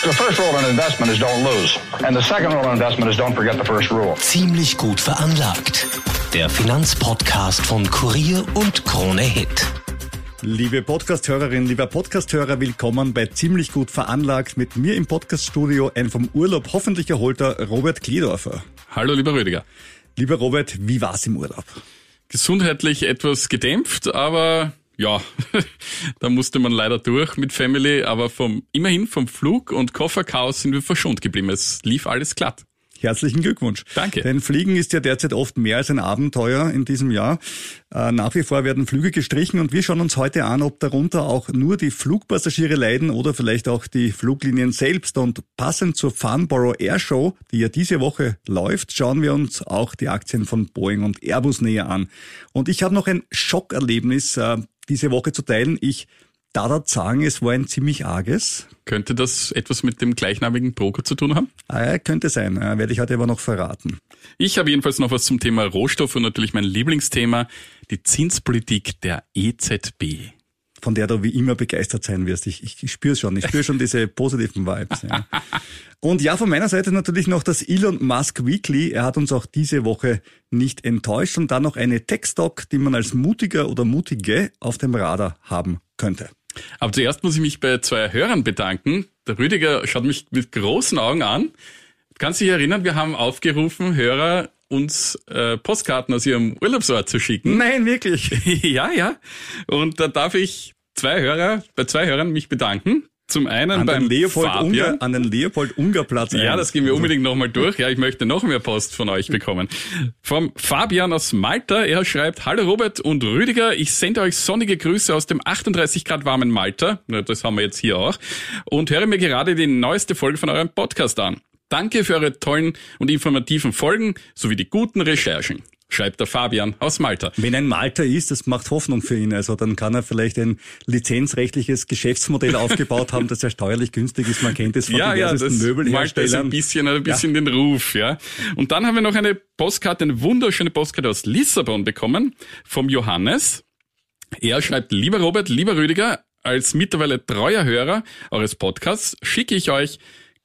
The first rule in investment is don't lose. And the second rule in investment is don't forget the first rule. Ziemlich gut veranlagt. Der Finanzpodcast von Kurier und Krone Hit. Liebe Podcasthörerin, lieber Podcasthörer, willkommen bei Ziemlich gut veranlagt mit mir im Podcaststudio ein vom Urlaub hoffentlich erholter Robert Kledorfer. Hallo, lieber Rüdiger. Lieber Robert, wie war's im Urlaub? Gesundheitlich etwas gedämpft, aber ja, da musste man leider durch mit Family, aber vom, immerhin vom Flug und Kofferchaos sind wir verschont geblieben. Es lief alles glatt. Herzlichen Glückwunsch. Danke. Denn Fliegen ist ja derzeit oft mehr als ein Abenteuer in diesem Jahr. Äh, nach wie vor werden Flüge gestrichen und wir schauen uns heute an, ob darunter auch nur die Flugpassagiere leiden oder vielleicht auch die Fluglinien selbst. Und passend zur Farnborough Air Show, die ja diese Woche läuft, schauen wir uns auch die Aktien von Boeing und Airbus näher an. Und ich habe noch ein Schockerlebnis äh, diese Woche zu teilen. Ich darf sagen, es war ein ziemlich arges. Könnte das etwas mit dem gleichnamigen Broker zu tun haben? Äh, könnte sein, äh, werde ich heute aber noch verraten. Ich habe jedenfalls noch was zum Thema Rohstoff und natürlich mein Lieblingsthema, die Zinspolitik der EZB. Von der du wie immer begeistert sein wirst. Ich, ich, spüre schon, ich spüre schon diese positiven Vibes. Ja. Und ja, von meiner Seite natürlich noch das Elon Musk Weekly. Er hat uns auch diese Woche nicht enttäuscht und dann noch eine Tech-Stock, die man als mutiger oder mutige auf dem Radar haben könnte. Aber zuerst muss ich mich bei zwei Hörern bedanken. Der Rüdiger schaut mich mit großen Augen an. Kannst du dich erinnern, wir haben aufgerufen, Hörer uns äh, Postkarten aus ihrem Urlaubsort zu schicken. Nein, wirklich. ja, ja. Und da darf ich zwei Hörer, bei zwei Hörern mich bedanken. Zum einen An beim den Leopold Fabian. Unger, an den Leopold Unger Platz. Ja, das gehen wir unbedingt nochmal durch. Ja, ich möchte noch mehr Post von euch bekommen. Vom Fabian aus Malta. Er schreibt, Hallo Robert und Rüdiger, ich sende euch sonnige Grüße aus dem 38 Grad warmen Malta. Das haben wir jetzt hier auch. Und höre mir gerade die neueste Folge von eurem Podcast an. Danke für eure tollen und informativen Folgen sowie die guten Recherchen. Schreibt der Fabian aus Malta. Wenn ein Malta ist, das macht Hoffnung für ihn. Also dann kann er vielleicht ein lizenzrechtliches Geschäftsmodell aufgebaut haben, das ja steuerlich günstig ist. Man kennt es von ja, ja, das diversesten Malta ist Möbelherstellern. ein bisschen, ein bisschen den Ruf, ja. Und dann haben wir noch eine Postkarte, eine wunderschöne Postkarte aus Lissabon bekommen, vom Johannes. Er schreibt, lieber Robert, lieber Rüdiger, als mittlerweile treuer Hörer eures Podcasts schicke ich euch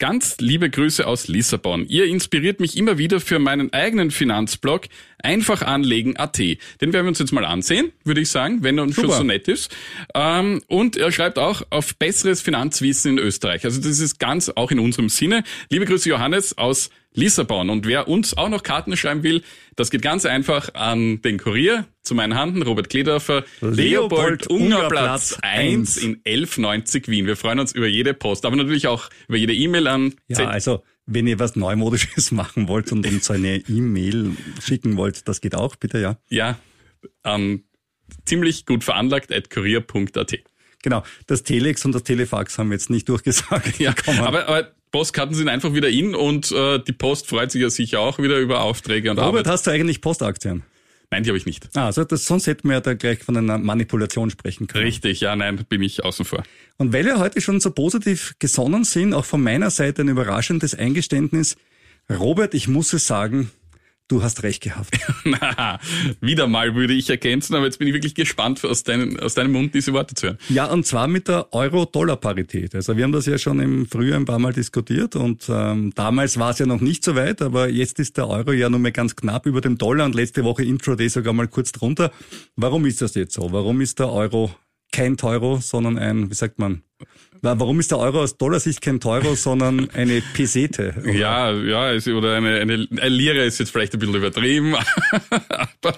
ganz liebe Grüße aus Lissabon. Ihr inspiriert mich immer wieder für meinen eigenen Finanzblog einfachanlegen.at. Den werden wir uns jetzt mal ansehen, würde ich sagen, wenn er uns schon Super. so nett ist. Ähm, und er schreibt auch auf besseres Finanzwissen in Österreich. Also das ist ganz auch in unserem Sinne. Liebe Grüße Johannes aus Lissabon. Und wer uns auch noch Karten schreiben will, das geht ganz einfach an den Kurier zu meinen Handen, Robert Kledorfer, Leopold Leopold Unger Unger Platz Platz 1 in 1190 Wien. Wir freuen uns über jede Post, aber natürlich auch über jede E-Mail an Ja, also wenn ihr was Neumodisches machen wollt und uns eine E-Mail schicken wollt, das geht auch, bitte, ja. ja, an ziemlich gut veranlagt at kurier.at. Genau, das Telex und das Telefax haben wir jetzt nicht durchgesagt. Ja, Komm mal. aber, aber Postkarten sind einfach wieder in und äh, die Post freut sich ja sicher auch wieder über Aufträge und Robert, Arbeit. hast du eigentlich Postaktien? Nein, die habe ich nicht. Ah, also das, sonst hätten wir ja da gleich von einer Manipulation sprechen können. Richtig, ja, nein, bin ich außen vor. Und weil wir heute schon so positiv gesonnen sind, auch von meiner Seite ein überraschendes Eingeständnis. Robert, ich muss es sagen, du hast recht gehabt. Na, wieder mal würde ich ergänzen, aber jetzt bin ich wirklich gespannt, aus, deinen, aus deinem Mund diese Worte zu hören. Ja, und zwar mit der Euro-Dollar-Parität. Also wir haben das ja schon im Frühjahr ein paar Mal diskutiert und ähm, damals war es ja noch nicht so weit, aber jetzt ist der Euro ja nur mehr ganz knapp über dem Dollar und letzte Woche Intraday sogar mal kurz drunter. Warum ist das jetzt so? Warum ist der Euro kein Teuro, sondern ein, wie sagt man, wa- warum ist der Euro aus Dollarsicht kein Teuro, sondern eine Pesete? Oder? Ja, ja, oder eine, eine, eine Lire ist jetzt vielleicht ein bisschen übertrieben. Aber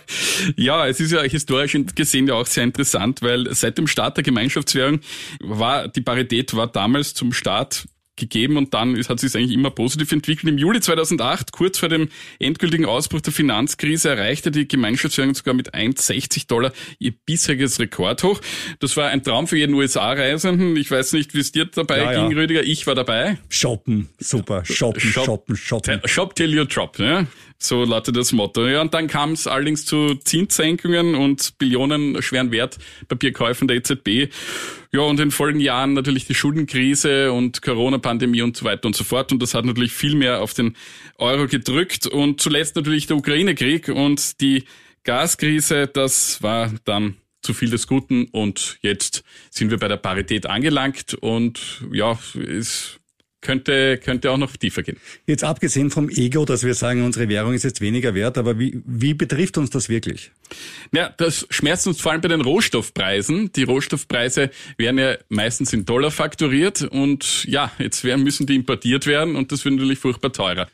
ja, es ist ja historisch gesehen ja auch sehr interessant, weil seit dem Start der Gemeinschaftswährung war die Parität war damals zum Start gegeben und dann hat sich eigentlich immer positiv entwickelt. Im Juli 2008, kurz vor dem endgültigen Ausbruch der Finanzkrise, erreichte die Gemeinschaftswährung sogar mit 1,60 Dollar ihr bisheriges Rekordhoch. Das war ein Traum für jeden USA-Reisenden. Ich weiß nicht, wie es dir dabei ja, ging, ja. Rüdiger. Ich war dabei. Shoppen, super. Shoppen, Shop, shoppen, shoppen. Shop till you drop. Ja? So lautet das Motto. Ja, und dann kam es allerdings zu Zinssenkungen und billionenschweren Wertpapierkäufen der EZB. Ja, und in den folgenden Jahren natürlich die Schuldenkrise und Corona-Pandemie und so weiter und so fort. Und das hat natürlich viel mehr auf den Euro gedrückt. Und zuletzt natürlich der Ukraine-Krieg und die Gaskrise. Das war dann zu viel des Guten. Und jetzt sind wir bei der Parität angelangt. Und ja, es könnte, könnte auch noch tiefer gehen. Jetzt abgesehen vom Ego, dass wir sagen, unsere Währung ist jetzt weniger wert, aber wie, wie betrifft uns das wirklich? Ja, das schmerzt uns vor allem bei den Rohstoffpreisen. Die Rohstoffpreise werden ja meistens in Dollar fakturiert und ja, jetzt werden, müssen die importiert werden und das wird natürlich furchtbar teurer.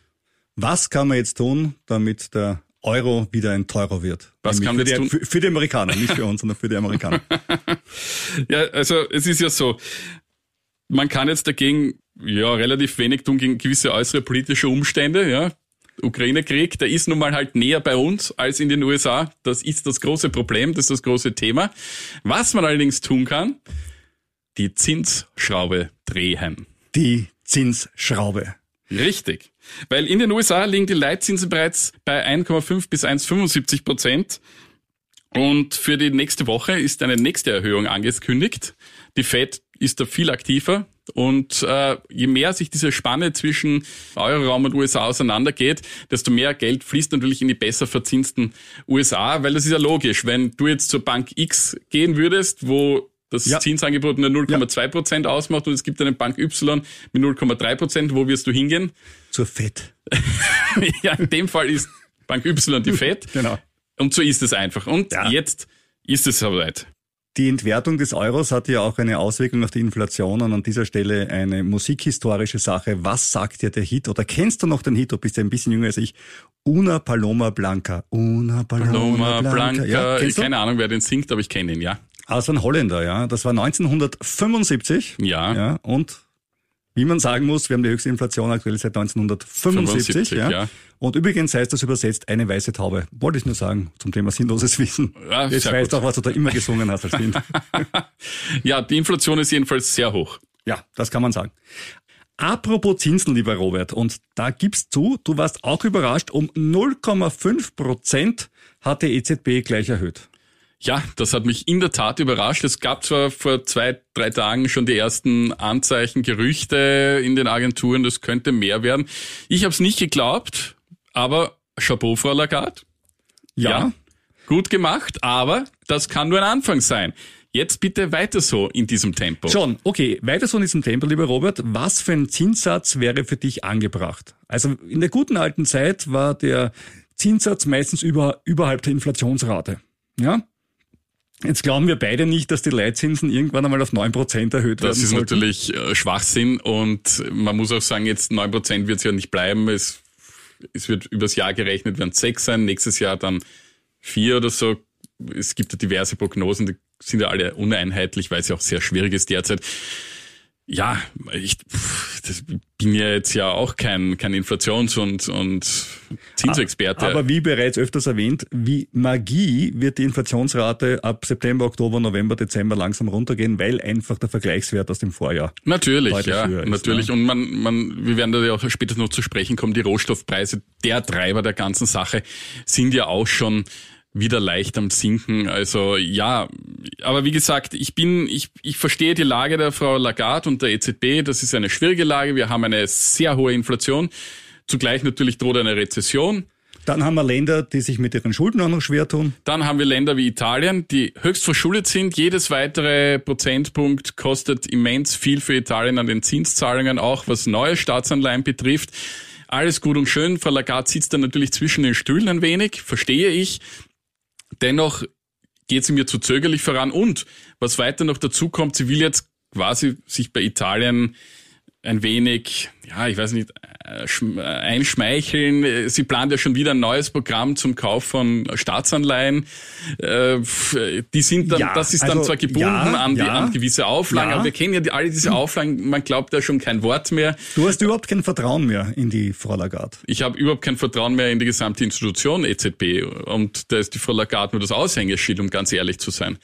Was kann man jetzt tun, damit der Euro wieder ein teurer wird. Was kann man jetzt tun? Für, für die Amerikaner, nicht für uns, sondern für die Amerikaner. ja, also es ist ja so, man kann jetzt dagegen ja relativ wenig tun gegen gewisse äußere politische Umstände, ja. Ukraine-Krieg, der ist nun mal halt näher bei uns als in den USA. Das ist das große Problem, das ist das große Thema. Was man allerdings tun kann, die Zinsschraube drehen. Die Zinsschraube. Richtig. Weil in den USA liegen die Leitzinsen bereits bei 1,5 bis 1,75 Prozent. Und für die nächste Woche ist eine nächste Erhöhung angekündigt. Die Fed ist da viel aktiver. Und äh, je mehr sich diese Spanne zwischen Euroraum und USA auseinandergeht, desto mehr Geld fließt natürlich in die besser verzinsten USA, weil das ist ja logisch. Wenn du jetzt zur Bank X gehen würdest, wo das ja. Zinsangebot nur 0,2 Prozent ja. ausmacht und es gibt eine Bank Y mit 0,3 Prozent, wo wirst du hingehen? Zur FED. ja, in dem Fall ist Bank Y die FED. genau. Und so ist es einfach. Und ja. jetzt ist es soweit. Die Entwertung des Euros hat ja auch eine Auswirkung auf die Inflation und an dieser Stelle eine musikhistorische Sache. Was sagt dir der Hit? Oder kennst du noch den Hit? Du bist ja ein bisschen jünger als ich. Una Paloma Blanca. Una Paloma, Paloma Blanca. Blanca. Ja, keine Ahnung, wer den singt, aber ich kenne ihn, ja. Also ein Holländer, ja. Das war 1975. Ja. ja. Und wie man sagen muss, wir haben die höchste Inflation aktuell seit 1975. 75, ja. ja. Und übrigens heißt das übersetzt eine weiße Taube. Wollte ich nur sagen zum Thema sinnloses Wissen. Ja, Jetzt weißt du auch, was du da immer gesungen hast als Kind. ja, die Inflation ist jedenfalls sehr hoch. Ja, das kann man sagen. Apropos Zinsen, lieber Robert, und da gibst du, du warst auch überrascht, um 0,5 Prozent hat die EZB gleich erhöht. Ja, das hat mich in der Tat überrascht. Es gab zwar vor zwei, drei Tagen schon die ersten Anzeichen, Gerüchte in den Agenturen, das könnte mehr werden. Ich habe es nicht geglaubt, aber Chapeau, Frau Lagarde. Ja. ja, gut gemacht, aber das kann nur ein Anfang sein. Jetzt bitte weiter so in diesem Tempo. Schon, okay, weiter so in diesem Tempo, lieber Robert. Was für ein Zinssatz wäre für dich angebracht? Also in der guten alten Zeit war der Zinssatz meistens über, überhalb der Inflationsrate. Ja? Jetzt glauben wir beide nicht, dass die Leitzinsen irgendwann einmal auf neun Prozent erhöht werden. Das ist sollten. natürlich äh, Schwachsinn und man muss auch sagen, jetzt neun Prozent wird es ja nicht bleiben. Es, es wird übers Jahr gerechnet, werden sechs sein, nächstes Jahr dann vier oder so. Es gibt ja diverse Prognosen, die sind ja alle uneinheitlich, weil es ja auch sehr schwierig ist derzeit. Ja, ich das bin ja jetzt ja auch kein, kein Inflations- und, und Zinsexperte. Aber wie bereits öfters erwähnt, wie Magie wird die Inflationsrate ab September, Oktober, November, Dezember langsam runtergehen, weil einfach der Vergleichswert aus dem Vorjahr. Natürlich, ja, ist, natürlich. Ne? Und man, man, wir werden da ja auch später noch zu sprechen kommen, die Rohstoffpreise, der Treiber der ganzen Sache, sind ja auch schon wieder leicht am Sinken. Also ja, aber wie gesagt, ich bin, ich, ich verstehe die Lage der Frau Lagarde und der EZB. Das ist eine schwierige Lage. Wir haben eine sehr hohe Inflation. Zugleich natürlich droht eine Rezession. Dann haben wir Länder, die sich mit ihren Schulden auch noch schwer tun. Dann haben wir Länder wie Italien, die höchst verschuldet sind. Jedes weitere Prozentpunkt kostet immens viel für Italien an den Zinszahlungen, auch was neue Staatsanleihen betrifft. Alles gut und schön. Frau Lagarde sitzt da natürlich zwischen den Stühlen ein wenig, verstehe ich. Dennoch geht sie mir zu zögerlich voran. Und was weiter noch dazu kommt, sie will jetzt quasi sich bei Italien ein wenig, ja, ich weiß nicht, äh, äh, einschmeicheln. Sie plant ja schon wieder ein neues Programm zum Kauf von Staatsanleihen. Äh, Die sind dann, Ja, das ist dann also, zwar gebunden ja, an, die, ja, an gewisse Auflagen, aber wir kennen ja die, alle diese Auflagen, man glaubt ja schon kein Wort mehr. Du hast überhaupt kein Vertrauen mehr in die Frau Lagarde. Ich habe überhaupt kein Vertrauen mehr in die gesamte Institution EZB und da ist die Frau Lagarde nur das Aushängeschild, um ganz ehrlich zu sein.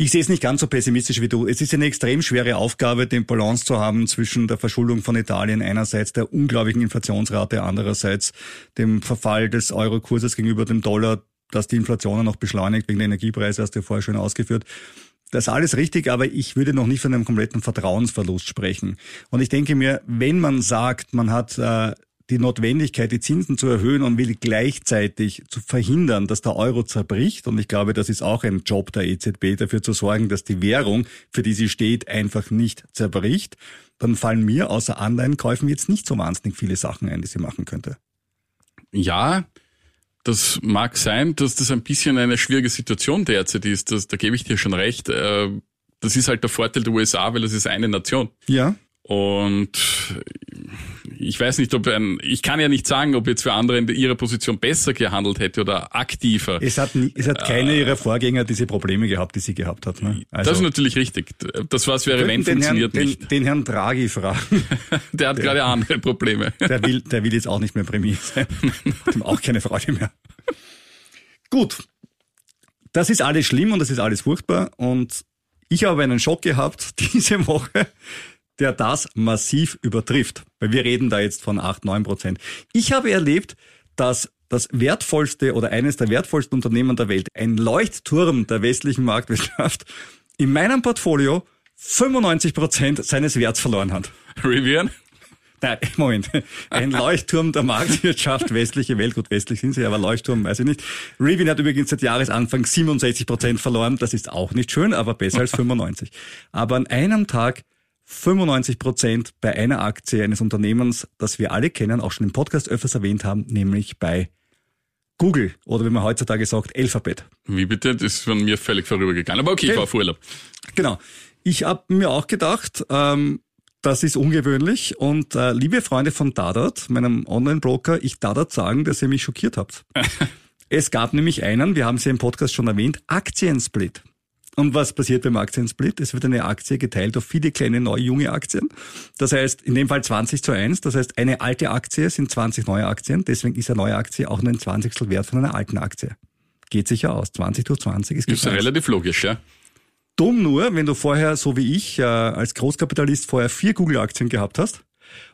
Ich sehe es nicht ganz so pessimistisch wie du. Es ist eine extrem schwere Aufgabe, den Balance zu haben zwischen der Verschuldung von Italien einerseits, der unglaublichen Inflationsrate andererseits, dem Verfall des Eurokurses gegenüber dem Dollar, dass die Inflation noch beschleunigt wegen der Energiepreise, hast du ja vorher schon ausgeführt. Das ist alles richtig, aber ich würde noch nicht von einem kompletten Vertrauensverlust sprechen. Und ich denke mir, wenn man sagt, man hat äh, die Notwendigkeit, die Zinsen zu erhöhen und will gleichzeitig zu verhindern, dass der Euro zerbricht. Und ich glaube, das ist auch ein Job der EZB, dafür zu sorgen, dass die Währung, für die sie steht, einfach nicht zerbricht. Dann fallen mir außer Anleihenkäufen jetzt nicht so wahnsinnig viele Sachen ein, die sie machen könnte. Ja, das mag sein, dass das ein bisschen eine schwierige Situation derzeit ist. Das, da gebe ich dir schon recht. Äh, Das ist halt der Vorteil der USA, weil es ist eine Nation. Ja. Und ich weiß nicht, ob ein, ich kann ja nicht sagen, ob jetzt für andere in ihrer Position besser gehandelt hätte oder aktiver. Es hat, nie, es hat keine ihrer Vorgänger diese Probleme gehabt, die sie gehabt hat. Ne? das ist natürlich richtig. Das, was wäre, wenn, funktioniert Herrn, nicht. Den, den Herrn Draghi fragen. Der hat gerade andere Probleme. Der will, der will jetzt auch nicht mehr Premier sein. Hat ihm auch keine Freude mehr. Gut. Das ist alles schlimm und das ist alles furchtbar. Und ich habe einen Schock gehabt diese Woche, der das massiv übertrifft. Weil wir reden da jetzt von 8, 9 Prozent. Ich habe erlebt, dass das wertvollste oder eines der wertvollsten Unternehmen der Welt, ein Leuchtturm der westlichen Marktwirtschaft, in meinem Portfolio 95 Prozent seines Werts verloren hat. Rivian? Nein, Moment. Ein Leuchtturm der Marktwirtschaft, westliche Welt, gut, westlich sind sie, aber Leuchtturm weiß ich nicht. Rivian hat übrigens seit Jahresanfang 67 Prozent verloren. Das ist auch nicht schön, aber besser als 95. Aber an einem Tag 95 Prozent bei einer Aktie eines Unternehmens, das wir alle kennen, auch schon im Podcast öfters erwähnt haben, nämlich bei Google oder wie man heutzutage sagt, Alphabet. Wie bitte? Das ist von mir völlig vorübergegangen. Aber okay, ich war auf Urlaub. Genau. Ich habe mir auch gedacht, ähm, das ist ungewöhnlich. Und äh, liebe Freunde von Dadat, meinem Online-Broker, ich Dadat sagen, dass ihr mich schockiert habt. es gab nämlich einen, wir haben es ja im Podcast schon erwähnt, Aktiensplit. Und was passiert beim Aktiensplit? Es wird eine Aktie geteilt auf viele kleine neue junge Aktien. Das heißt, in dem Fall 20 zu 1. Das heißt, eine alte Aktie sind 20 neue Aktien. Deswegen ist eine neue Aktie auch nur ein Zwanzigstel Wert von einer alten Aktie. Geht sicher aus. 20 durch 20 ist Ist ja relativ logisch, ja. Dumm nur, wenn du vorher, so wie ich, äh, als Großkapitalist vorher vier Google-Aktien gehabt hast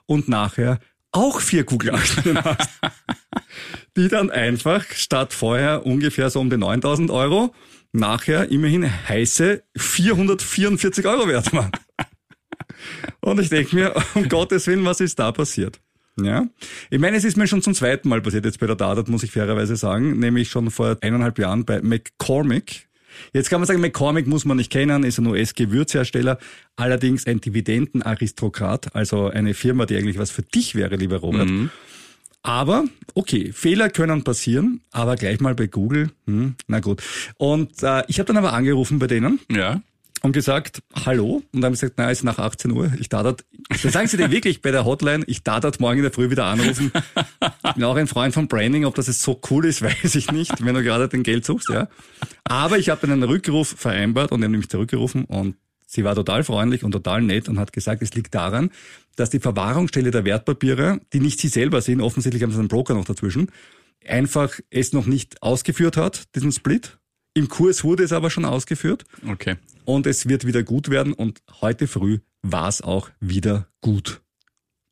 und nachher auch vier Google-Aktien hast, die dann einfach statt vorher ungefähr so um die 9000 Euro nachher immerhin heiße 444 Euro wert waren. Und ich denke mir, um Gottes Willen, was ist da passiert? Ja, ich meine, es ist mir schon zum zweiten Mal passiert jetzt bei der Dadat, muss ich fairerweise sagen, nämlich schon vor eineinhalb Jahren bei McCormick. Jetzt kann man sagen, McCormick muss man nicht kennen, ist ein US-Gewürzhersteller, allerdings ein Dividendenaristokrat, also eine Firma, die eigentlich was für dich wäre, lieber Robert. Aber, okay, Fehler können passieren, aber gleich mal bei Google, hm, na gut. Und äh, ich habe dann aber angerufen bei denen Ja. und gesagt, hallo. Und dann haben sie gesagt, na, ist nach 18 Uhr. Ich dadat, dann sagen sie dir wirklich bei der Hotline, ich dadat morgen in der Früh wieder anrufen. Ich bin auch ein Freund von Branding, ob das jetzt so cool ist, weiß ich nicht, wenn du gerade den Geld suchst, ja. Aber ich habe dann einen Rückruf vereinbart und die haben nämlich zurückgerufen und sie war total freundlich und total nett und hat gesagt, es liegt daran, dass die Verwahrungsstelle der Wertpapiere, die nicht sie selber sind, offensichtlich haben sie einen Broker noch dazwischen, einfach es noch nicht ausgeführt hat, diesen Split. Im Kurs wurde es aber schon ausgeführt Okay. und es wird wieder gut werden und heute früh war es auch wieder gut.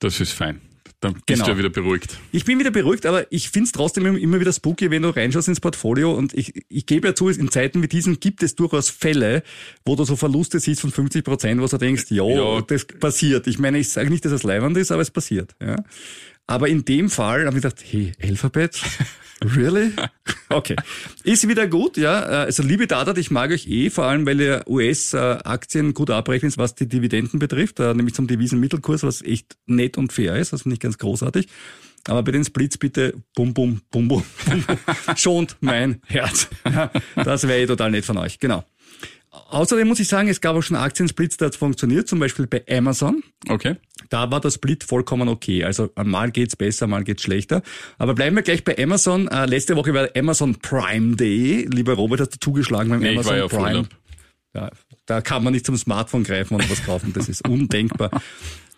Das ist fein. Dann bist Genau. du ja wieder beruhigt. Ich bin wieder beruhigt, aber ich find's trotzdem immer wieder spooky, wenn du reinschaust ins Portfolio und ich, ich gebe ja zu, in Zeiten wie diesen gibt es durchaus Fälle, wo du so Verluste siehst von 50 Prozent, wo du denkst, jo, Ja. das passiert. Ich meine, ich sage nicht, dass es leibend ist, aber es passiert. Ja. Aber in dem Fall habe ich gedacht, hey, Alphabet? Really? Okay. Ist wieder gut, ja. Also liebe Datat, ich mag euch eh, vor allem weil ihr US-Aktien gut abrechnet, was die Dividenden betrifft, äh, nämlich zum Devisenmittelkurs, was echt nett und fair ist, finde ich ganz großartig. Aber bei den Splits bitte bum bum bum bum, schont mein Herz. Das wäre eh total nett von euch, genau. Außerdem muss ich sagen, es gab auch schon Aktiensplits, der hat funktioniert, zum Beispiel bei Amazon. Okay. Da war der Split vollkommen okay. Also mal geht's besser, mal geht's schlechter. Aber bleiben wir gleich bei Amazon. Äh, letzte Woche war Amazon Prime Day. Lieber Robert, hast du zugeschlagen beim Nee, ich Amazon war ja Prime? Urlaub. Ja, da kann man nicht zum Smartphone greifen und was kaufen. Das ist undenkbar.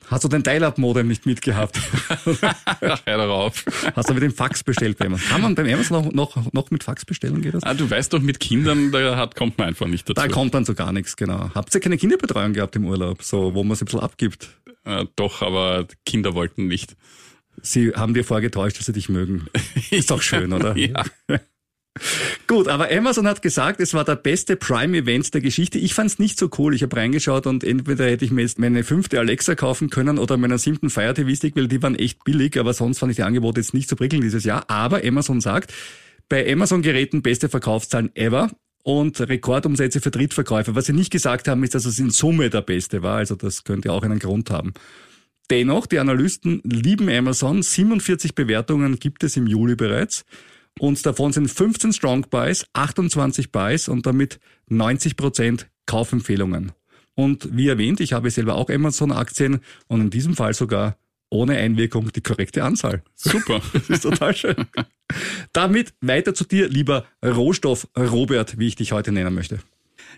Hast du dein Dial-Up-Modem nicht mitgehabt? Hör darauf. Hast du mit dem Fax bestellt bei Amazon? Kann man beim Amazon noch, noch, noch mit Fax bestellen? Geht das? Ah, du weißt doch, mit Kindern, da hat, kommt man einfach nicht dazu. Da kommt dann so gar nichts, genau. Habt ihr keine Kinderbetreuung gehabt im Urlaub, so wo man sich ein bisschen abgibt? äh, doch, aber Kinder wollten nicht. Sie haben dir vorgetäuscht, dass sie dich mögen. Ist doch schön, oder? Ja. Gut, aber Amazon hat gesagt, es war der beste Prime-Event der Geschichte. Ich fand's nicht so cool. Ich habe reingeschaut und entweder hätte ich mir jetzt meine fünfte Alexa kaufen können oder meinen siebten Fire TV Stick, weil die waren echt billig, aber sonst fand ich die Angebote jetzt nicht so prickelnd dieses Jahr. Aber Amazon sagt, bei Amazon-Geräten beste Verkaufszahlen ever und Rekordumsätze für Drittverkäufer. Was sie nicht gesagt haben, ist, dass es in Summe der beste war. Also das könnte auch einen Grund haben. Dennoch, die Analysten lieben Amazon. 47 Bewertungen gibt es im Juli bereits. Und davon sind 15 Strong Buys, 28 Buys und damit 90 Prozent Kaufempfehlungen. Und wie erwähnt, ich habe selber auch Amazon-Aktien und in diesem Fall sogar ohne Einwirkung die korrekte Anzahl. Super. Das ist total schön. Damit weiter zu dir, lieber Rohstoff Robert, wie ich dich heute nennen möchte.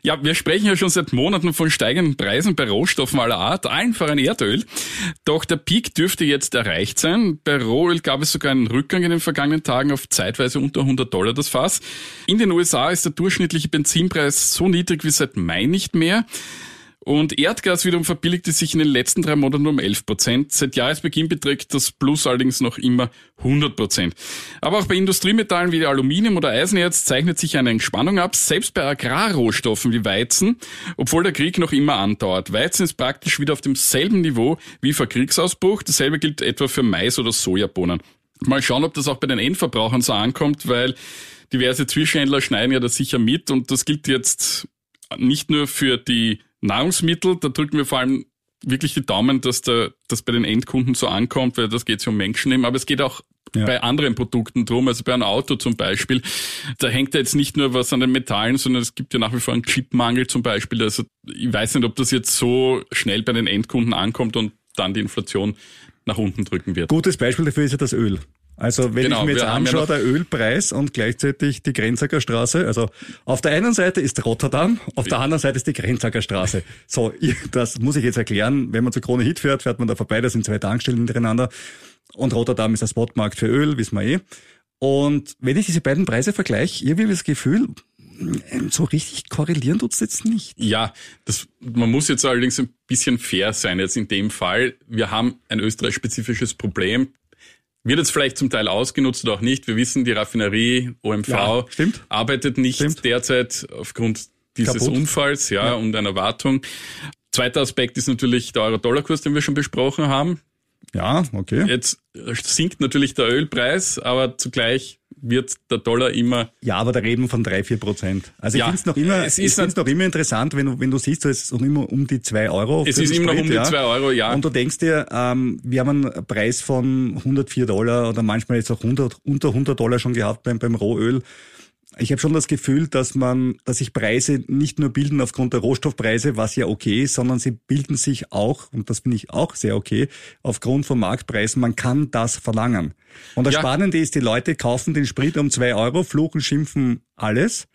Ja, wir sprechen ja schon seit Monaten von steigenden Preisen bei Rohstoffen aller Art, allen voran Erdöl. Doch der Peak dürfte jetzt erreicht sein. Bei Rohöl gab es sogar einen Rückgang in den vergangenen Tagen auf zeitweise unter 100 Dollar das Fass. In den USA ist der durchschnittliche Benzinpreis so niedrig wie seit Mai nicht mehr. Und Erdgas wiederum verbilligte sich in den letzten drei Monaten um 11 Prozent. Seit Jahresbeginn beträgt das Plus allerdings noch immer 100 Prozent. Aber auch bei Industriemetallen wie Aluminium oder Eisenerz zeichnet sich eine Entspannung ab, selbst bei Agrarrohstoffen wie Weizen, obwohl der Krieg noch immer andauert. Weizen ist praktisch wieder auf demselben Niveau wie vor Kriegsausbruch. Dasselbe gilt etwa für Mais oder Sojabohnen. Mal schauen, ob das auch bei den Endverbrauchern so ankommt, weil diverse Zwischenhändler schneiden ja das sicher mit und das gilt jetzt nicht nur für die Nahrungsmittel, da drücken wir vor allem wirklich die Daumen, dass der, das bei den Endkunden so ankommt, weil das geht ja um Menschenleben, aber es geht auch Ja. bei anderen Produkten drum, also bei einem Auto zum Beispiel, da hängt ja jetzt nicht nur was an den Metallen, sondern es gibt ja nach wie vor einen Chipmangel zum Beispiel, also ich weiß nicht, ob das jetzt so schnell bei den Endkunden ankommt und dann die Inflation nach unten drücken wird. Gutes Beispiel dafür ist ja das Öl. Also wenn Genau, ich mir jetzt ja anschaue, noch- der Ölpreis und gleichzeitig die Grenzacker Straße, also auf der einen Seite ist Rotterdam, auf der anderen Seite ist die Grenzacker Straße. So, das muss ich jetzt erklären. Wenn man zur Krone Hit fährt, fährt man da vorbei, da sind zwei Tankstellen hintereinander. Und Rotterdam ist der Spotmarkt für Öl, wissen wir eh. Und wenn ich diese beiden Preise vergleiche, irgendwie habe ich das Gefühl, so richtig korrelieren tut's jetzt nicht. Ja, das, man muss jetzt allerdings ein bisschen fair sein jetzt in dem Fall. Wir haben ein österreich-spezifisches Problem. Wird jetzt vielleicht zum Teil ausgenutzt oder auch nicht. Wir wissen, die Raffinerie OMV Ja, arbeitet nicht Stimmt. derzeit aufgrund dieses Kaputt. Unfalls ja, und einer Wartung. Zweiter Aspekt ist natürlich der Euro-Dollar-Kurs, den wir schon besprochen haben. Ja, okay. Jetzt sinkt natürlich der Ölpreis, aber zugleich wird der Dollar immer Ja, aber da reden wir von drei, vier Prozent. Also ich Ja, finde es noch immer, es ich ist find's noch immer interessant, wenn du, wenn du siehst, es ist noch immer um die zwei Euro. Es ist immer noch um die zwei Euro, ja. Und du denkst dir, ähm, wir haben einen Preis von 104 Dollar oder manchmal jetzt auch 100, unter 100 Dollar schon gehabt beim, beim Rohöl. Ich habe schon das Gefühl, dass man, dass sich Preise nicht nur bilden aufgrund der Rohstoffpreise, was ja okay ist, sondern sie bilden sich auch, und das finde ich auch sehr okay, aufgrund von Marktpreisen. Man kann das verlangen. Und das Ja. Spannende ist, die Leute kaufen den Sprit um zwei Euro, fluchen, schimpfen alles.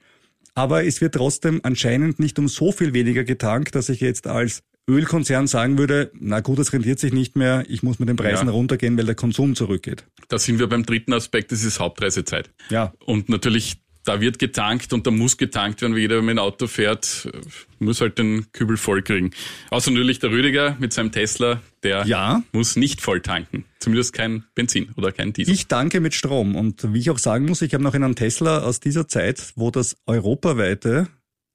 Aber es wird trotzdem anscheinend nicht um so viel weniger getankt, dass ich jetzt als Ölkonzern sagen würde, na gut, das rentiert sich nicht mehr, ich muss mit den Preisen Ja. runtergehen, weil der Konsum zurückgeht. Da sind wir beim dritten Aspekt, das ist Hauptreisezeit. Ja. Und natürlich, da wird getankt und da muss getankt werden, weil jeder, der mit dem Auto fährt, äh, muss halt den Kübel voll kriegen. Außer natürlich der Rüdiger mit seinem Tesla, der Ja. muss nicht voll tanken. Zumindest kein Benzin oder kein Diesel. Ich danke mit Strom. Und wie ich auch sagen muss, ich habe noch einen Tesla aus dieser Zeit, wo das europaweite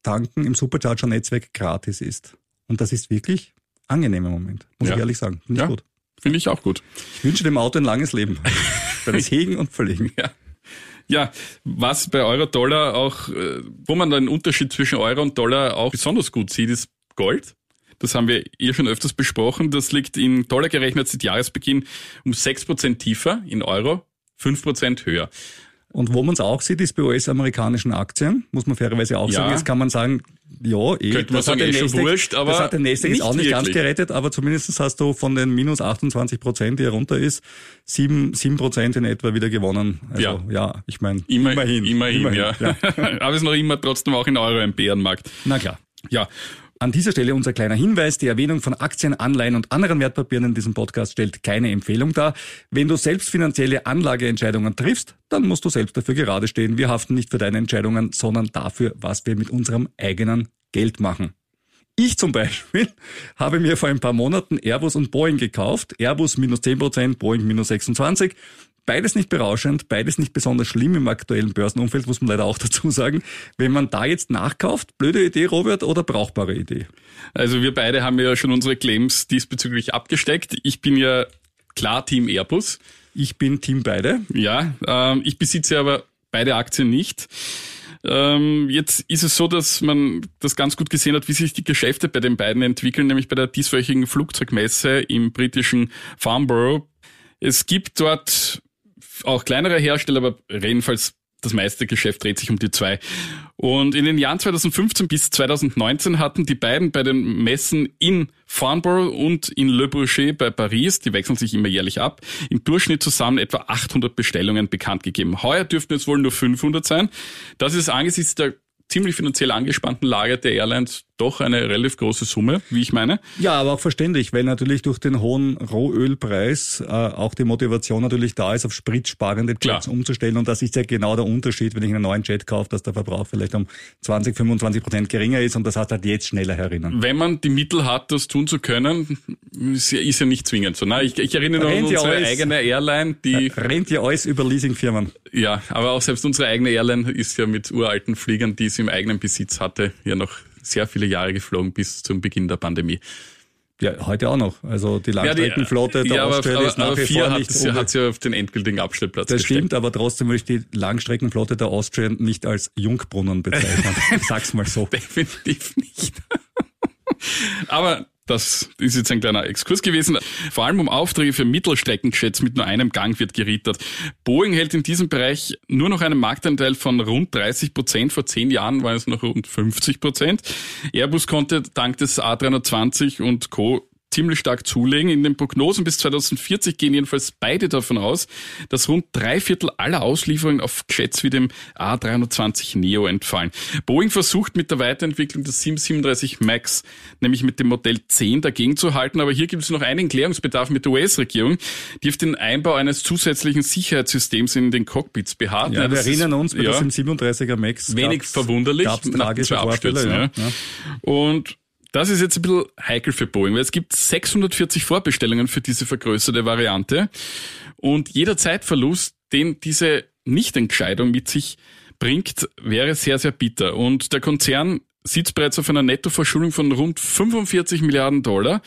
Tanken im Supercharger-Netzwerk gratis ist. Und das ist wirklich angenehm im Moment, muss Ja. ich ehrlich sagen. Finde ich Ja. gut. Finde ich auch gut. Ich wünsche dem Auto ein langes Leben. Beim Hegen und Verlegen. Ja. Ja, was bei Euro-Dollar auch, äh, wo man den Unterschied zwischen Euro und Dollar auch besonders gut sieht, ist Gold. Das haben wir eh schon öfters besprochen. Das liegt in Dollar gerechnet seit Jahresbeginn um 6% tiefer, in Euro 5% höher. Und wo man es auch sieht, ist bei US-amerikanischen Aktien, muss man fairerweise auch Ja. sagen. Jetzt kann man sagen, ja, eh, Könnte man das sagen, hat eh Nasdaq- wurscht, aber das hat der Nasdaq jetzt auch nicht ganz wirklich. gerettet, aber zumindest hast du von den minus 28 Prozent, die er runter ist, sieben, sieben Prozent in etwa wieder gewonnen. Also, Ja. ja, ich meine, Immer, immerhin. immerhin, ja. Aber es ist noch immer trotzdem auch in Euro ein Bärenmarkt. Na klar. Ja, An dieser Stelle unser kleiner Hinweis. Die Erwähnung von Aktien, Anleihen und anderen Wertpapieren in diesem Podcast stellt keine Empfehlung dar. Wenn du selbst finanzielle Anlageentscheidungen triffst, dann musst du selbst dafür gerade stehen. Wir haften nicht für deine Entscheidungen, sondern dafür, was wir mit unserem eigenen Geld machen. Ich zum Beispiel habe mir vor ein paar Monaten Airbus und Boeing gekauft. Airbus minus 10%, Boeing minus 26%. Beides nicht berauschend, beides nicht besonders schlimm im aktuellen Börsenumfeld, muss man leider auch dazu sagen. Wenn man da jetzt nachkauft, blöde Idee, Robert, oder brauchbare Idee? also wir beide haben ja schon unsere Claims diesbezüglich abgesteckt. Ich bin ja klar Team Airbus. Ich bin Team beide. Ja, ähm, ich besitze aber beide Aktien nicht. Ähm, jetzt ist es so, dass man das ganz gut gesehen hat, wie sich die Geschäfte bei den beiden entwickeln, nämlich bei der dieswöchigen Flugzeugmesse im britischen Farnborough. Es gibt dort auch kleinere Hersteller, aber jedenfalls das meiste Geschäft dreht sich um die zwei. Und in den Jahren 2015 bis 2019 hatten die beiden bei den Messen in Farnborough und in Le Bourget bei Paris, die wechseln sich immer jährlich ab, im Durchschnitt zusammen etwa 800 Bestellungen bekannt gegeben. Heuer dürften es wohl nur 500 sein. Das ist angesichts der ziemlich finanziell angespannten Lage der Airlines doch eine relativ große Summe, wie ich meine. Ja, aber auch verständlich, weil natürlich durch den hohen Rohölpreis äh, auch die Motivation natürlich da ist, auf spritsparende Jets Klar. umzustellen. Und das ist ja genau der Unterschied, wenn ich einen neuen Jet kaufe, dass der Verbrauch vielleicht um 20, 25 Prozent geringer ist und das heißt halt jetzt schneller herinnen. Wenn man die Mittel hat, das tun zu können, ist ja, ist ja nicht zwingend so. Ne? Ich, ich erinnere noch an Rennt ja unsere alles. eigene Airline, die Rennt ja alles über Leasingfirmen. Ja, aber auch selbst unsere eigene Airline ist ja mit uralten Fliegern, die sie im eigenen Besitz hatte, ja noch sehr viele Jahre geflogen bis zum Beginn der Pandemie. Ja, heute auch noch. Also die Ja, die- Langstreckenflotte der ja, aber, Austrian aber, ist nach aber wie vor hat, nicht sie, hat sie auf den endgültigen Abstellplatz Das gestellt. stimmt, aber trotzdem würde ich die Langstreckenflotte der Austrian nicht als Jungbrunnen bezeichnen. Sag's mal so. Definitiv nicht. Aber das ist jetzt ein kleiner Exkurs gewesen. Vor allem um Aufträge für Mittelstreckenjets mit nur einem Gang wird gerittert. Boeing hält in diesem Bereich nur noch einen Marktanteil von rund 30 Prozent. Vor zehn Jahren war es noch rund 50 Prozent. Airbus konnte dank des A320 und Co ziemlich stark zulegen. In den Prognosen bis 2040 gehen jedenfalls beide davon aus, dass rund drei Viertel aller Auslieferungen auf Jets wie dem A320 Neo entfallen. Boeing versucht mit der Weiterentwicklung des 737 MAX, nämlich mit dem Modell 10 dagegen zu halten, aber hier gibt es noch einen Klärungsbedarf mit der US-Regierung, die auf den Einbau eines zusätzlichen Sicherheitssystems in den Cockpits beharrt. Ja, Na, wir erinnern ist- uns, bei ja, dem 27er Max wenig verwunderlich gab's nach zwei. Abstürzen. Ja. Ja. Ja. Und das ist jetzt ein bisschen heikel für Boeing, weil es gibt 640 Vorbestellungen für diese vergrößerte Variante. Und jeder Zeitverlust, den diese Nichtentscheidung mit sich bringt, wäre sehr, sehr bitter. Und der Konzern sitzt bereits auf einer Nettoverschuldung von rund 45 Milliarden Dollar.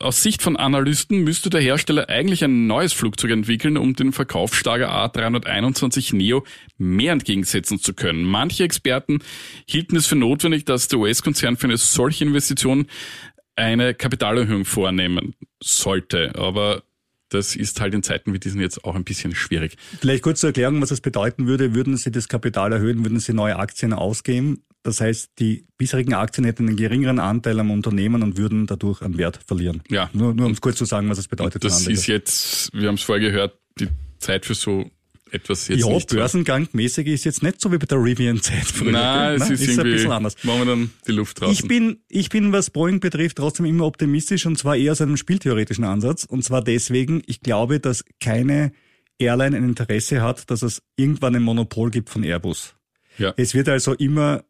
Aus Sicht von Analysten müsste der Hersteller eigentlich ein neues Flugzeug entwickeln, um den verkaufsstarker A321 Neo mehr entgegensetzen zu können. Manche Experten hielten es für notwendig, dass der US-Konzern für eine solche Investition eine Kapitalerhöhung vornehmen sollte. Aber das ist halt in Zeiten wie diesen jetzt auch ein bisschen schwierig. Vielleicht kurz zur Erklärung, was das bedeuten würde. Würden Sie das Kapital erhöhen, würden Sie neue Aktien ausgeben. Das heißt, die bisherigen Aktien hätten einen geringeren Anteil am Unternehmen und würden dadurch an Wert verlieren. Ja. Nur, nur um es kurz zu sagen, was das bedeutet. Das ist jetzt, wir haben es vorher gehört, die Zeit für so etwas jetzt ja. Börsengangmäßig ist jetzt nicht so wie bei der Rivian-Zeit. Nein, es ist, ein irgendwie, bisschen anders. machen wir dann die Luft draußen. Ich bin, ich bin, was Boeing betrifft, trotzdem immer optimistisch und zwar eher aus einem spieltheoretischen Ansatz. Und zwar deswegen, ich glaube, dass keine Airline ein Interesse hat, dass es irgendwann ein Monopol gibt von Airbus. ja. Es wird also immer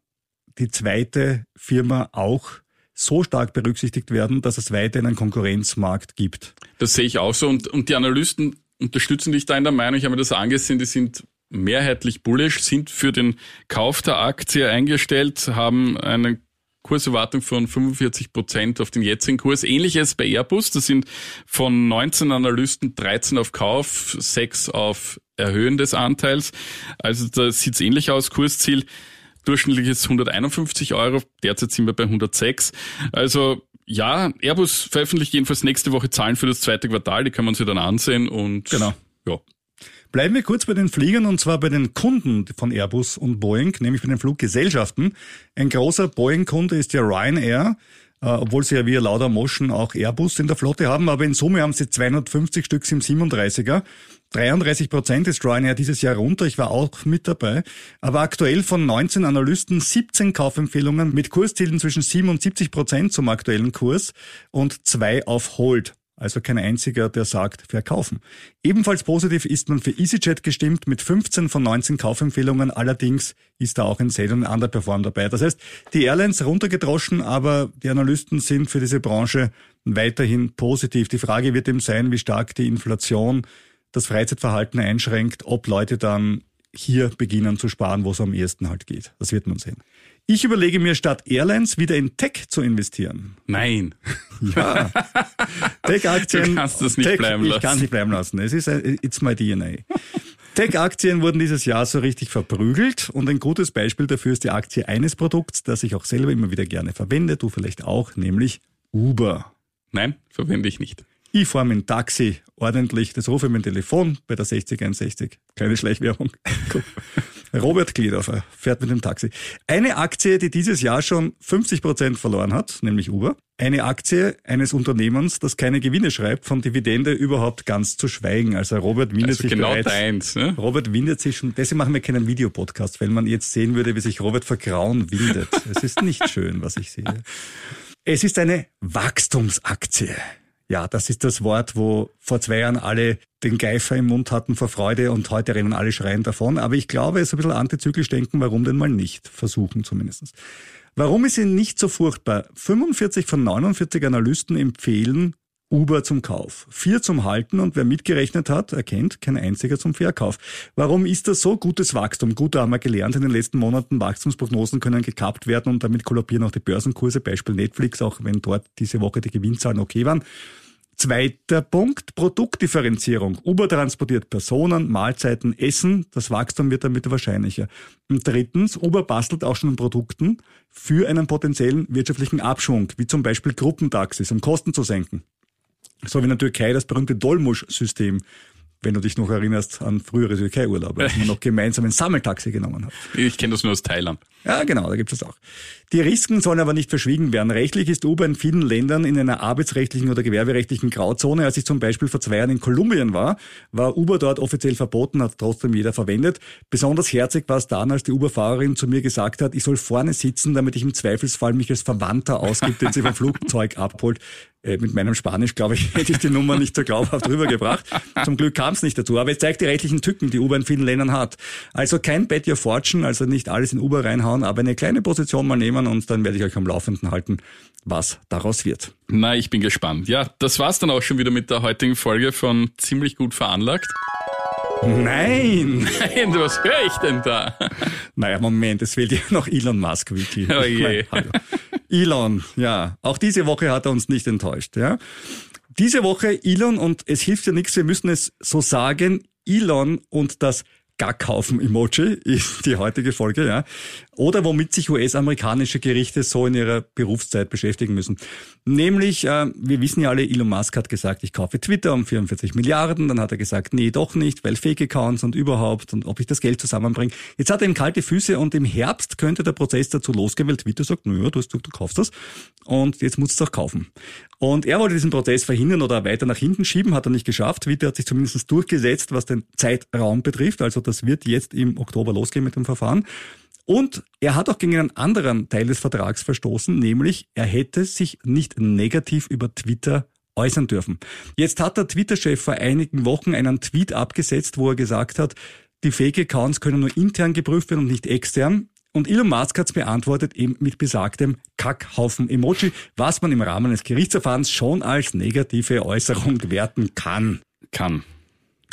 die zweite Firma auch so stark berücksichtigt werden, dass es weiterhin einen Konkurrenzmarkt gibt. Das sehe ich auch so. Und, und die Analysten unterstützen dich da in der Meinung, ich habe mir das angesehen, die sind mehrheitlich bullish, sind für den Kauf der Aktie eingestellt, haben eine Kurserwartung von 45 Prozent auf den jetzigen Kurs. Ähnliches bei Airbus. Das sind von 19 Analysten 13 auf Kauf, 6 auf Erhöhen des Anteils. Also da sieht es ähnlich aus. Kursziel durchschnittliches 151 Euro. Derzeit sind wir bei 106. Also ja, Airbus veröffentlicht jedenfalls nächste Woche Zahlen für das zweite Quartal. Die können wir uns ja dann ansehen und Genau. ja. Bleiben wir kurz bei den Fliegern und zwar bei den Kunden von Airbus und Boeing, nämlich bei den Fluggesellschaften. Ein großer Boeing-Kunde ist ja Ryanair. Äh, obwohl sie ja via Lauda Motion auch Airbus in der Flotte haben, aber in Summe haben sie 250 Stück im 37er. 33 Prozent ist Ryanair dieses Jahr runter, ich war auch mit dabei. Aber aktuell von 19 Analysten 17 Kaufempfehlungen mit Kurszielen zwischen 77 Prozent zum aktuellen Kurs und zwei auf Hold. Also kein einziger, der sagt, verkaufen. Ebenfalls positiv ist man für EasyJet gestimmt mit 15 von 19 Kaufempfehlungen. Allerdings ist da auch ein Sale und ein Underperform dabei. Das heißt, die Airlines runtergedroschen, aber die Analysten sind für diese Branche weiterhin positiv. Die Frage wird eben sein, wie stark die Inflation das Freizeitverhalten einschränkt, ob Leute dann hier beginnen zu sparen, wo es am ehesten halt geht. Das wird man sehen. Ich überlege mir statt Airlines wieder in Tech zu investieren. Nein. Ja. Tech-Aktien. Du kannst das nicht Tech, bleiben lassen. Ich kann es nicht bleiben lassen. Es ist, ein- it's my DNA. Tech-Aktien wurden dieses Jahr so richtig verprügelt und ein gutes Beispiel dafür ist die Aktie eines Produkts, das ich auch selber immer wieder gerne verwende, du vielleicht auch, nämlich Uber. Nein, verwende ich nicht. Ich fahre mit dem Taxi ordentlich, das rufe ich mit dem Telefon bei der 6061. Kleine Schleichwerbung. Robert Gliedhofer fährt mit dem Taxi. Eine Aktie, die dieses Jahr schon 50 Prozent verloren hat, nämlich Uber. Eine Aktie eines Unternehmens, das keine Gewinne schreibt, von Dividende überhaupt ganz zu schweigen. Also Robert windet Also sich genau bereits. deins. Ne? Robert windet sich schon, deswegen machen wir keinen Videopodcast, weil man jetzt sehen würde, wie sich Robert vor Grauen windet. Es ist nicht schön, was ich sehe. Es ist eine Wachstumsaktie. Ja, das ist das Wort, wo vor zwei Jahren alle den Geifer im Mund hatten vor Freude und heute rennen alle schreien davon. Aber ich glaube, es ist ein bisschen antizyklisch denken, warum denn mal nicht? Versuchen zumindest. Warum ist sie nicht so furchtbar? 45 von 49 Analysten empfehlen Uber zum Kauf, vier zum Halten und wer mitgerechnet hat, erkennt kein einziger zum Verkauf. Warum ist das so? Gutes Wachstum. Gut, da haben wir gelernt in den letzten Monaten, Wachstumsprognosen können gekappt werden und damit kollabieren auch die Börsenkurse, Beispiel Netflix, auch wenn dort diese Woche die Gewinnzahlen okay waren. Zweiter Punkt, Produktdifferenzierung. Uber transportiert Personen, Mahlzeiten, Essen. Das Wachstum wird damit wahrscheinlicher. Und drittens, Uber bastelt auch schon an Produkten für einen potenziellen wirtschaftlichen Abschwung, wie zum Beispiel Gruppentaxis, um Kosten zu senken. So wie in der Türkei das berühmte Dolmusch-System, wenn du dich noch erinnerst an frühere Türkei-Urlaube, als man noch gemeinsam ein Sammeltaxi genommen hat. Ich kenne das nur aus Thailand. Ja, genau, da gibt es das auch. Die Risiken sollen aber nicht verschwiegen werden. Rechtlich ist Uber in vielen Ländern in einer arbeitsrechtlichen oder gewerberechtlichen Grauzone. Als ich zum Beispiel vor zwei Jahren in Kolumbien war, war Uber dort offiziell verboten, hat trotzdem jeder verwendet. Besonders herzig war es dann, als die Uber-Fahrerin zu mir gesagt hat, ich soll vorne sitzen, damit ich im Zweifelsfall mich als Verwandter ausgibt, den sie vom Flugzeug abholt. Äh, Mit meinem Spanisch, glaube ich, hätte ich die Nummer nicht so glaubhaft rübergebracht. Zum Glück kam es nicht dazu. Aber es zeigt die rechtlichen Tücken, die Uber in vielen Ländern hat. Also kein Bet Your Fortune, also nicht alles in Uber reinhauen, aber eine kleine Position mal nehmen und dann werde ich euch am Laufenden halten, was daraus wird. Na, ich bin gespannt. Ja, das war's dann auch schon wieder mit der heutigen Folge von Ziemlich gut veranlagt. Nein! Nein, was höre ich denn da? Naja, Moment, es fehlt ja noch Elon Musk, Wiki. Oh je. Ich mein, hallo. Elon, ja, auch diese Woche hat er uns nicht enttäuscht, ja. Diese Woche Elon und es hilft ja nichts, wir müssen es so sagen, Elon und das Gackhaufen-Emoji ist die heutige Folge, ja. Oder womit sich US-amerikanische Gerichte so in ihrer Berufszeit beschäftigen müssen. Nämlich, äh, wir wissen ja alle, Elon Musk hat gesagt, ich kaufe Twitter um 44 Milliarden. Dann hat er gesagt, nee, doch nicht, weil Fake-Accounts und überhaupt und ob ich das Geld zusammenbringe. Jetzt hat er ihm kalte Füße und im Herbst könnte der Prozess dazu losgehen, weil Twitter sagt, naja, du, hast gesagt, du kaufst das und jetzt musst du es auch kaufen. Und er wollte diesen Prozess verhindern oder weiter nach hinten schieben, hat er nicht geschafft. Twitter hat sich zumindest durchgesetzt, was den Zeitraum betrifft. Also das wird jetzt im Oktober losgehen mit dem Verfahren. Und er hat auch gegen einen anderen Teil des Vertrags verstoßen, nämlich er hätte sich nicht negativ über Twitter äußern dürfen. Jetzt hat der Twitter-Chef vor einigen Wochen einen Tweet abgesetzt, wo er gesagt hat, die Fake-Accounts können nur intern geprüft werden und nicht extern. Und Elon Musk hat es beantwortet eben mit besagtem Kackhaufen-Emoji, was man im Rahmen eines Gerichtsverfahrens schon als negative Äußerung werten kann. Kann.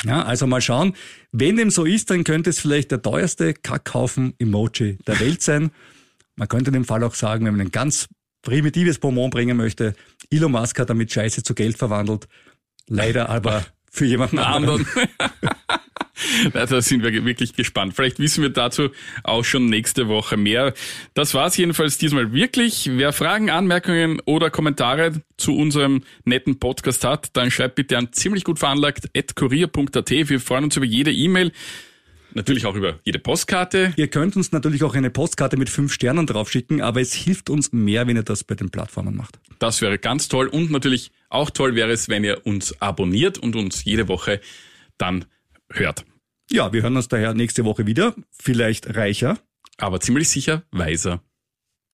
Ja, also mal schauen. Wenn dem so ist, dann könnte es vielleicht der teuerste Kackhaufen-Emoji der Welt sein. Man könnte in dem Fall auch sagen, wenn man ein ganz primitives Bonbon bringen möchte, Elon Musk hat damit Scheiße zu Geld verwandelt. Leider aber für jemanden anderen. Anderen. da sind wir wirklich gespannt. Vielleicht wissen wir dazu auch schon nächste Woche mehr. Das war's jedenfalls diesmal wirklich. Wer Fragen, Anmerkungen oder Kommentare zu unserem netten Podcast hat, dann schreibt bitte an ziemlich gut veranlagt kurier.at. Wir freuen uns über jede E-Mail. Natürlich auch über jede Postkarte. Ihr könnt uns natürlich auch eine Postkarte mit fünf Sternen draufschicken, aber es hilft uns mehr, wenn ihr das bei den Plattformen macht. Das wäre ganz toll und natürlich auch toll wäre es, wenn ihr uns abonniert und uns jede Woche dann hört. Ja, wir hören uns daher nächste Woche wieder. Vielleicht reicher. Aber ziemlich sicher weiser.